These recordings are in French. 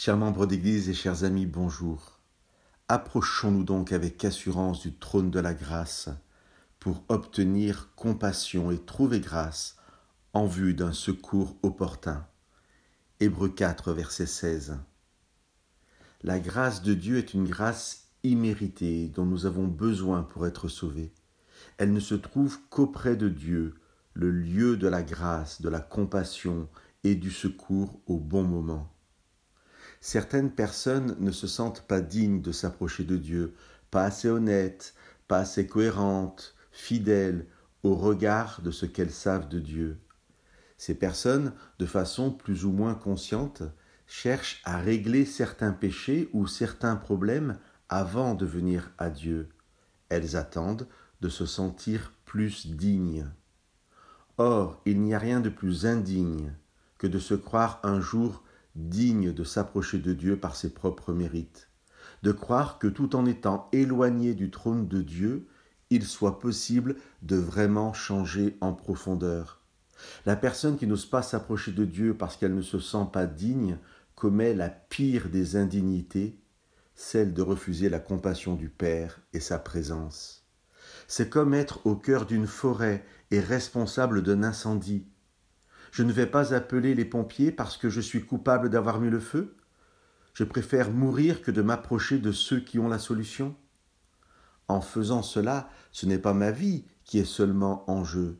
Chers membres d'Église et chers amis, bonjour. Approchons-nous donc avec assurance du trône de la grâce pour obtenir compassion et trouver grâce en vue d'un secours opportun. Hébreux 4, verset 16. La grâce de Dieu est une grâce imméritée dont nous avons besoin pour être sauvés. Elle ne se trouve qu'auprès de Dieu, le lieu de la grâce, de la compassion et du secours au bon moment. Certaines personnes ne se sentent pas dignes de s'approcher de Dieu, pas assez honnêtes, pas assez cohérentes, fidèles au regard de ce qu'elles savent de Dieu. Ces personnes, de façon plus ou moins consciente, cherchent à régler certains péchés ou certains problèmes avant de venir à Dieu. Elles attendent de se sentir plus dignes. Or, il n'y a rien de plus indigne que de se croire un jour digne de s'approcher de Dieu par ses propres mérites, de croire que tout en étant éloigné du trône de Dieu, il soit possible de vraiment changer en profondeur. La personne qui n'ose pas s'approcher de Dieu parce qu'elle ne se sent pas digne commet la pire des indignités, celle de refuser la compassion du Père et sa présence. C'est comme être au cœur d'une forêt et responsable d'un incendie. Je ne vais pas appeler les pompiers parce que je suis coupable d'avoir mis le feu. Je préfère mourir que de m'approcher de ceux qui ont la solution. En faisant cela, ce n'est pas ma vie qui est seulement en jeu,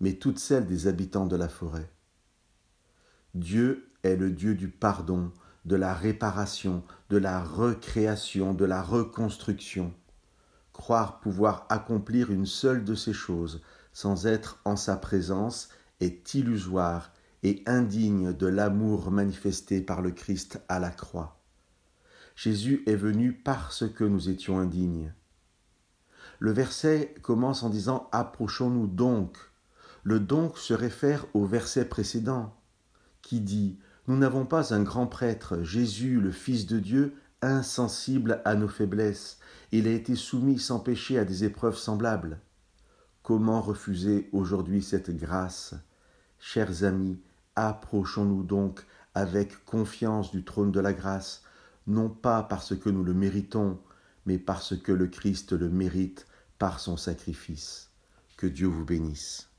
mais toute celle des habitants de la forêt. Dieu est le Dieu du pardon, de la réparation, de la recréation, de la reconstruction. Croire pouvoir accomplir une seule de ces choses sans être en sa présence est illusoire et indigne de l'amour manifesté par le Christ à la croix. Jésus est venu parce que nous étions indignes. Le verset commence en disant Approchons-nous donc. Le donc se réfère au verset précédent qui dit Nous n'avons pas un grand prêtre, Jésus, le Fils de Dieu, insensible à nos faiblesses. Il a été soumis sans péché à des épreuves semblables. Comment refuser aujourd'hui cette grâce? Chers amis, approchons-nous donc avec confiance du trône de la grâce, non pas parce que nous le méritons, mais parce que le Christ le mérite par son sacrifice. Que Dieu vous bénisse.